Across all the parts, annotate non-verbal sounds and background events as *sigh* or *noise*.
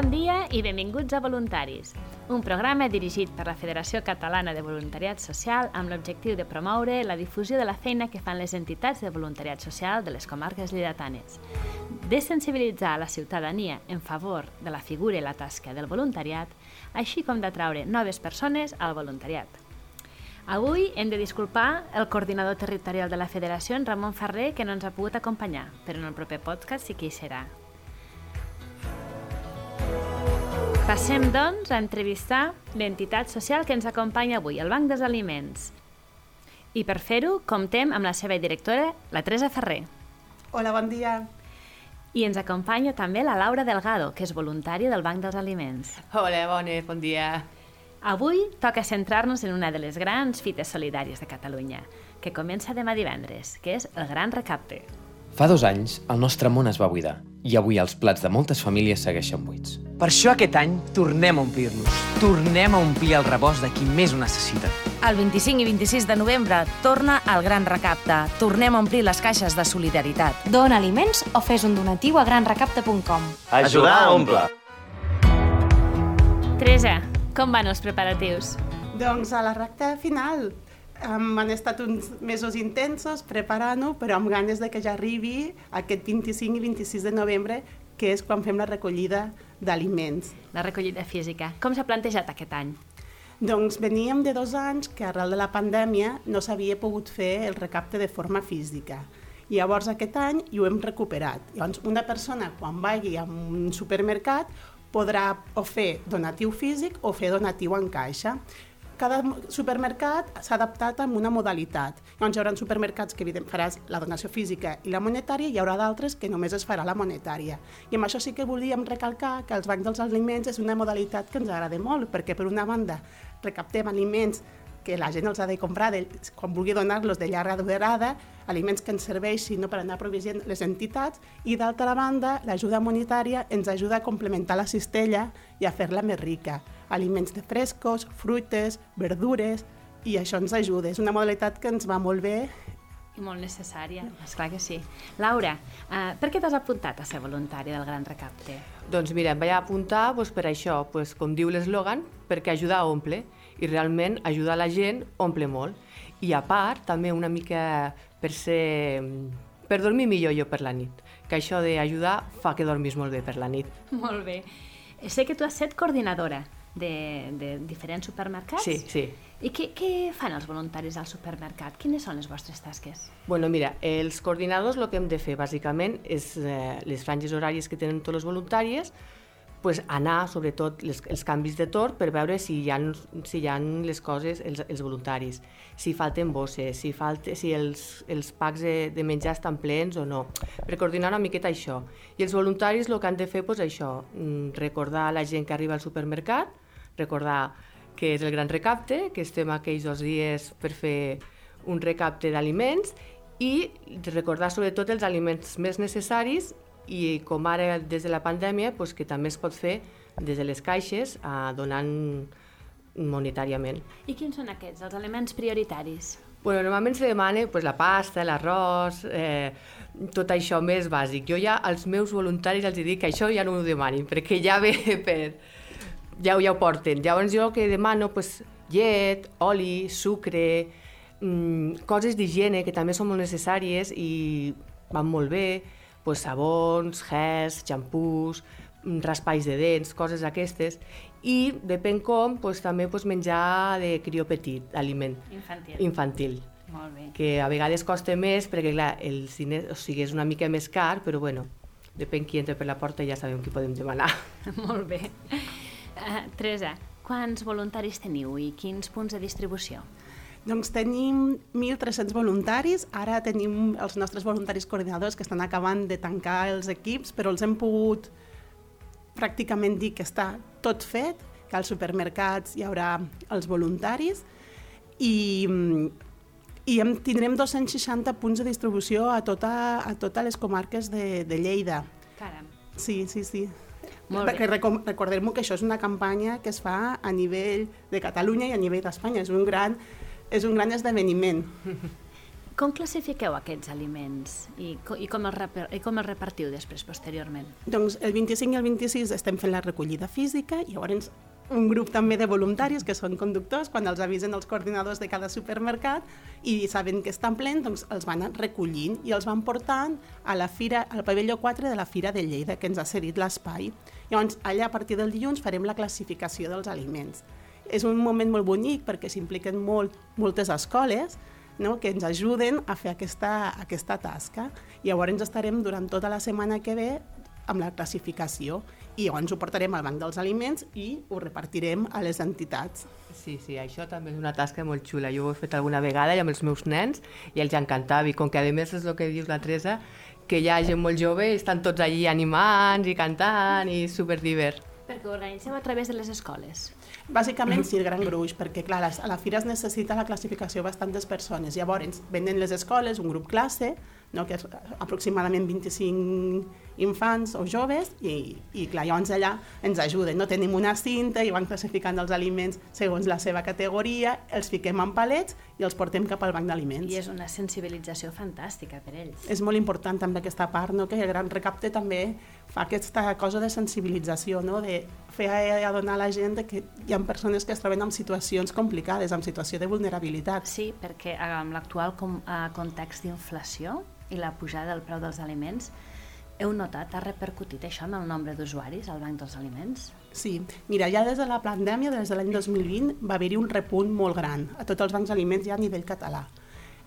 Bon dia i benvinguts a Voluntaris, un programa dirigit per la Federació Catalana de Voluntariat Social amb l'objectiu de promoure la difusió de la feina que fan les entitats de voluntariat social de les comarques lleidatanes, de sensibilitzar la ciutadania en favor de la figura i la tasca del voluntariat, així com d'atraure noves persones al voluntariat. Avui hem de disculpar el coordinador territorial de la Federació, en Ramon Ferrer, que no ens ha pogut acompanyar, però en el proper podcast sí que hi serà. Passem, doncs, a entrevistar l'entitat social que ens acompanya avui, el Banc dels Aliments. I per fer-ho, comptem amb la seva directora, la Teresa Ferrer. Hola, bon dia. I ens acompanya també la Laura Delgado, que és voluntària del Banc dels Aliments. Hola, bones, bon dia. Avui toca centrar-nos en una de les grans fites solidàries de Catalunya, que comença demà divendres, que és el Gran Recapte. Fa dos anys, el nostre món es va buidar i avui els plats de moltes famílies segueixen buits. Per això aquest any tornem a omplir-los. Tornem a omplir el rebost de qui més ho necessita. El 25 i 26 de novembre torna el Gran Recapte. Tornem a omplir les caixes de solidaritat. Dona aliments o fes un donatiu a granrecapte.com. Ajudar a omple. Teresa, com van els preparatius? Doncs a la recta final um, han estat uns mesos intensos preparant-ho, però amb ganes de que ja arribi aquest 25 i 26 de novembre, que és quan fem la recollida d'aliments. La recollida física. Com s'ha plantejat aquest any? Doncs veníem de dos anys que arrel de la pandèmia no s'havia pogut fer el recapte de forma física. I llavors aquest any hi ho hem recuperat. Llavors una persona quan vagi a un supermercat podrà o fer donatiu físic o fer donatiu en caixa. Cada supermercat s'ha adaptat amb una modalitat. Llavors hi haurà supermercats que evident faràs la donació física i la monetària i hi haurà d'altres que només es farà la monetària. I amb això sí que volíem recalcar que els bancs dels aliments és una modalitat que ens agrada molt, perquè per una banda recaptem aliments que la gent els ha de comprar de, quan vulgui donar-los de llarga durada, aliments que ens serveixin no, per anar proveint les entitats, i d'altra banda, l'ajuda monetària ens ajuda a complementar la cistella i a fer-la més rica. Aliments de frescos, fruites, verdures, i això ens ajuda. És una modalitat que ens va molt bé i molt necessària, és clar que sí. Laura, uh, per què t'has apuntat a ser voluntària del Gran Recapte? Doncs mira, em vaig apuntar doncs, per això, doncs, com diu l'eslògan, perquè ajudar a omple i realment ajudar la gent omple molt. I a part, també una mica per ser... per dormir millor jo per la nit, que això d'ajudar fa que dormis molt bé per la nit. Molt bé. Sé que tu has set coordinadora de, de diferents supermercats. Sí, sí. I què, què fan els voluntaris al supermercat? Quines són les vostres tasques? Bueno, mira, els coordinadors el que hem de fer bàsicament és eh, les franges horàries que tenen tots els voluntaris, pues, anar, sobretot, les, els canvis de torn per veure si hi ha, si hi ha les coses, els, els voluntaris, si falten bosses, si, falta, si els, els packs de, de menjar estan plens o no, per coordinar una miqueta això. I els voluntaris el que han de fer, pues, això, mm, recordar a la gent que arriba al supermercat, recordar que és el gran recapte, que estem aquells dos dies per fer un recapte d'aliments i recordar sobretot els aliments més necessaris i com ara des de la pandèmia pues, que també es pot fer des de les caixes eh, donant monetàriament. I quins són aquests, els aliments prioritaris? Bueno, normalment se demana pues, la pasta, l'arròs, eh, tot això més bàsic. Jo ja als meus voluntaris els dic que això ja no ho demanin, perquè ja ve *laughs* per... Ja, ja ho porten. Llavors jo que demano pues, llet, oli, sucre, mmm, coses d'higiene que també són molt necessàries i van molt bé, pues, sabons, gels, xampús, raspalls de dents, coses aquestes, i depèn com, pues, també pues, menjar de crió petit, aliment Infantil. infantil Molt bé. que a vegades costa més perquè clar, el cine o sigui, és una mica més car, però bueno, depèn qui entra per la porta ja sabem qui podem demanar. *laughs* Molt bé. Uh, Teresa, quants voluntaris teniu i quins punts de distribució? Doncs tenim 1.300 voluntaris, ara tenim els nostres voluntaris coordinadors que estan acabant de tancar els equips, però els hem pogut pràcticament dir que està tot fet, que als supermercats hi haurà els voluntaris i, i hem, tindrem 260 punts de distribució a, tota, a totes les comarques de, de Lleida. Caram. Sí, sí, sí. Molt bé. Perquè recordem que això és una campanya que es fa a nivell de Catalunya i a nivell d'Espanya. És un gran és un gran esdeveniment. Com classifiqueu aquests aliments i, co- i, com, els i com els repartiu després, posteriorment? Doncs el 25 i el 26 estem fent la recollida física i llavors un grup també de voluntaris que són conductors, quan els avisen els coordinadors de cada supermercat i saben que estan plens, doncs els van recollint i els van portant a la fira, al pavelló 4 de la Fira de Lleida, que ens ha cedit l'espai. Llavors, allà a partir del dilluns farem la classificació dels aliments. És un moment molt bonic perquè s'impliquen molt, moltes escoles no? que ens ajuden a fer aquesta, aquesta tasca. I llavors estarem durant tota la setmana que ve amb la classificació i llavors ho portarem al banc dels aliments i ho repartirem a les entitats. Sí, sí, això també és una tasca molt xula. Jo ho he fet alguna vegada i amb els meus nens i els encantava. I com que a més és el que dius la Teresa, que hi ha gent molt jove i estan tots allí animant i cantant i superdivert. Perquè ho organitzeu a través de les escoles. Bàsicament sí, el gran gruix, perquè clar, a la fira es necessita la classificació bastantes persones. Llavors, venen les escoles, un grup classe, no, que és aproximadament 25 infants o joves, i, i clar, llavors allà ens ajuden. No tenim una cinta i van classificant els aliments segons la seva categoria, els fiquem en palets i els portem cap al banc d'aliments. I és una sensibilització fantàstica per ells. és molt important també aquesta part, no? que el gran recapte també fa aquesta cosa de sensibilització, no? de fer a- adonar a la gent que hi ha persones que es troben en situacions complicades, en situació de vulnerabilitat. Sí, perquè eh, amb l'actual eh, context d'inflació i la pujada del preu dels aliments, heu notat, ha repercutit això en el nombre d'usuaris al Banc dels Aliments? Sí, mira, ja des de la pandèmia, des de l'any 2020, va haver-hi un repunt molt gran a tots els bancs d'aliments ja a nivell català.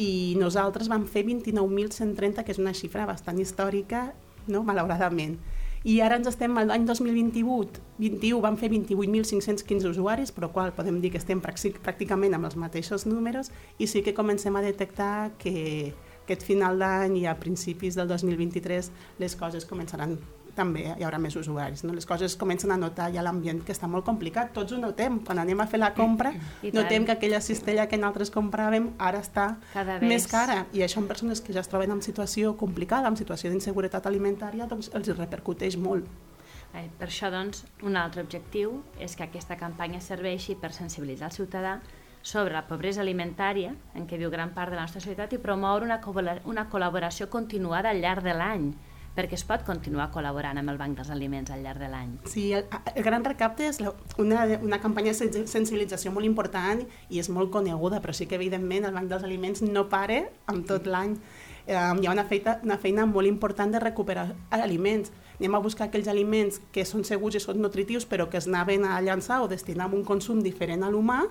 I nosaltres vam fer 29.130, que és una xifra bastant històrica, no? malauradament. I ara ens estem, l'any 2028, 21 vam fer 28.515 usuaris, però qual podem dir que estem pràctic- pràcticament amb els mateixos números i sí que comencem a detectar que aquest final d'any i a principis del 2023 les coses començaran també hi haurà més usuaris. No? Les coses comencen a notar ja l'ambient que està molt complicat. Tots ho notem. Quan anem a fer la compra, notem que aquella cistella que nosaltres compràvem ara està Cada més vegada- cara. I això en persones que ja es troben en situació complicada, en situació d'inseguretat alimentària, doncs els repercuteix molt. Per això, doncs, un altre objectiu és que aquesta campanya serveixi per sensibilitzar el ciutadà sobre la pobresa alimentària en què viu gran part de la nostra societat i promoure una, una col·laboració continuada al llarg de l'any, perquè es pot continuar col·laborant amb el Banc dels Aliments al llarg de l'any. Sí, el, el Gran Recapte és una, una campanya de sen- sensibilització molt important i és molt coneguda, però sí que evidentment el Banc dels Aliments no pare amb tot l'any. Eh, hi ha una feina, una feina molt important de recuperar aliments. Anem a buscar aquells aliments que són segurs i són nutritius però que es anaven a llançar o destinar a un consum diferent a l'humà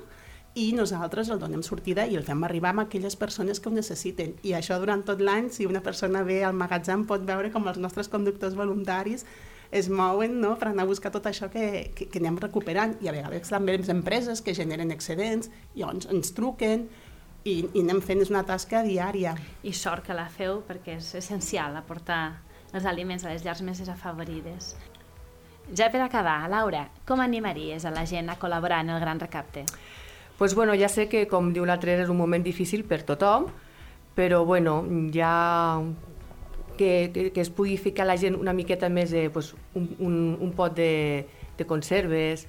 i nosaltres el donem sortida i el fem arribar a aquelles persones que ho necessiten. I això durant tot l'any, si una persona ve al magatzem pot veure com els nostres conductors voluntaris es mouen no? per anar a buscar tot això que, que, que anem recuperant. I a vegades també les empreses que generen excedents i ens, ens truquen i, i anem fent és una tasca diària. I sort que la feu perquè és essencial aportar els aliments a les llars més desafavorides. Ja per acabar, Laura, com animaries a la gent a col·laborar en el Gran Recapte? Pues bueno, ja sé que, com diu la Teresa, és un moment difícil per tothom, però bueno, ja que, que, que es pugui ficar la gent una miqueta més de pues, un, un, un pot de, de conserves,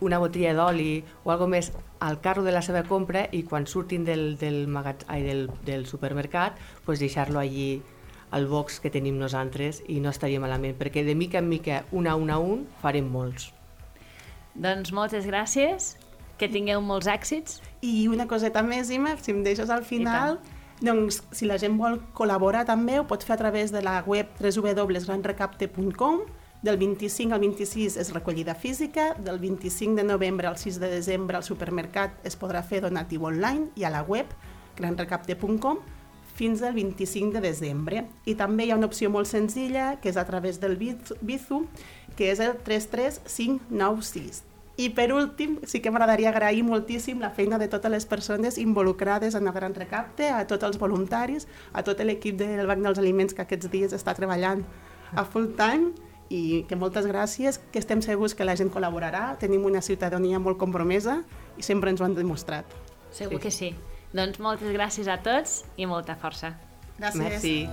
una botella d'oli o algo més al carro de la seva compra i quan surtin del, del, magat, ai, del, del supermercat pues deixar-lo allí al box que tenim nosaltres i no estaria malament, perquè de mica en mica, un a un a un, farem molts. Doncs moltes gràcies, que tingueu molts èxits. I una coseta més, Ima, si em deixes al final, doncs si la gent vol col·laborar també ho pot fer a través de la web www.granrecapte.com del 25 al 26 és recollida física, del 25 de novembre al 6 de desembre al supermercat es podrà fer donatiu online i a la web granrecapte.com fins al 25 de desembre. I també hi ha una opció molt senzilla, que és a través del Biz- Bizu, que és el 33596. I per últim, sí que m'agradaria agrair moltíssim la feina de totes les persones involucrades en el Gran Recapte, a tots els voluntaris, a tot l'equip del Banc dels Aliments que aquests dies està treballant a full time i que moltes gràcies, que estem segurs que la gent col·laborarà, tenim una ciutadania molt compromesa i sempre ens ho han demostrat. Segur que sí. Doncs moltes gràcies a tots i molta força. Gràcies. Merci.